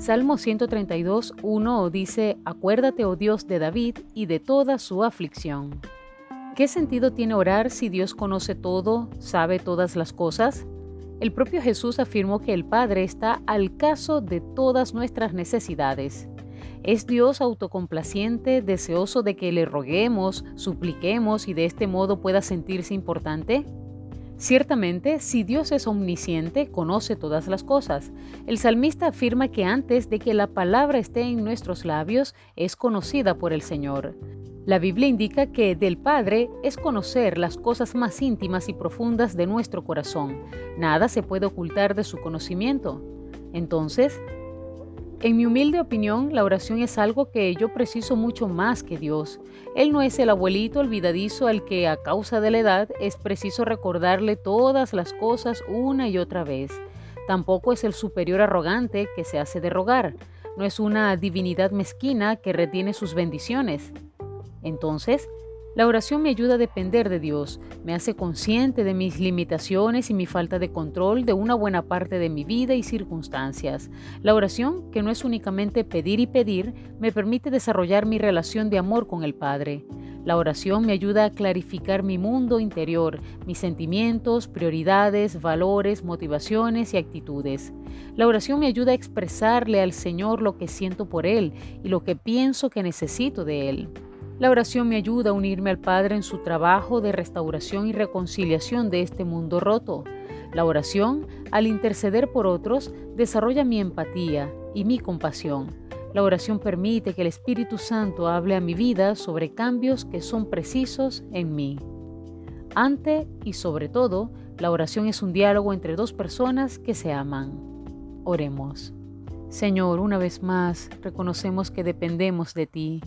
Salmo 132, 1 dice, Acuérdate, oh Dios de David, y de toda su aflicción. ¿Qué sentido tiene orar si Dios conoce todo, sabe todas las cosas? El propio Jesús afirmó que el Padre está al caso de todas nuestras necesidades. ¿Es Dios autocomplaciente, deseoso de que le roguemos, supliquemos y de este modo pueda sentirse importante? Ciertamente, si Dios es omnisciente, conoce todas las cosas. El salmista afirma que antes de que la palabra esté en nuestros labios, es conocida por el Señor. La Biblia indica que del Padre es conocer las cosas más íntimas y profundas de nuestro corazón. Nada se puede ocultar de su conocimiento. Entonces, en mi humilde opinión, la oración es algo que yo preciso mucho más que Dios. Él no es el abuelito olvidadizo al que a causa de la edad es preciso recordarle todas las cosas una y otra vez. Tampoco es el superior arrogante que se hace de rogar. No es una divinidad mezquina que retiene sus bendiciones. Entonces, la oración me ayuda a depender de Dios, me hace consciente de mis limitaciones y mi falta de control de una buena parte de mi vida y circunstancias. La oración, que no es únicamente pedir y pedir, me permite desarrollar mi relación de amor con el Padre. La oración me ayuda a clarificar mi mundo interior, mis sentimientos, prioridades, valores, motivaciones y actitudes. La oración me ayuda a expresarle al Señor lo que siento por Él y lo que pienso que necesito de Él. La oración me ayuda a unirme al Padre en su trabajo de restauración y reconciliación de este mundo roto. La oración, al interceder por otros, desarrolla mi empatía y mi compasión. La oración permite que el Espíritu Santo hable a mi vida sobre cambios que son precisos en mí. Ante y sobre todo, la oración es un diálogo entre dos personas que se aman. Oremos. Señor, una vez más, reconocemos que dependemos de ti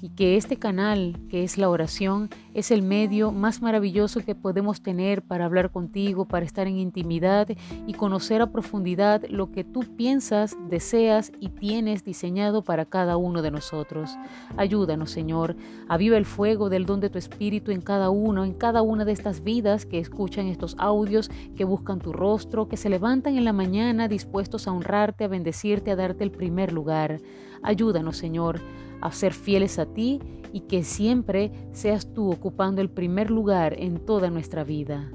y que este canal, que es la oración, es el medio más maravilloso que podemos tener para hablar contigo, para estar en intimidad y conocer a profundidad lo que tú piensas, deseas y tienes diseñado para cada uno de nosotros. Ayúdanos, Señor, aviva el fuego del don de tu Espíritu en cada uno, en cada una de estas vidas que escuchan estos audios, que buscan tu rostro, que se levantan en la mañana dispuestos a honrarte, a bendecirte, a darte el primer lugar. Ayúdanos, Señor a ser fieles a ti y que siempre seas tú ocupando el primer lugar en toda nuestra vida.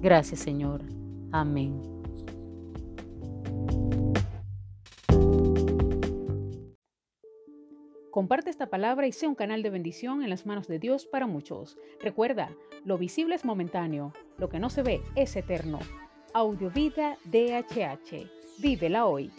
Gracias Señor. Amén. Comparte esta palabra y sea un canal de bendición en las manos de Dios para muchos. Recuerda, lo visible es momentáneo, lo que no se ve es eterno. Audiovida DHH. Vívela hoy.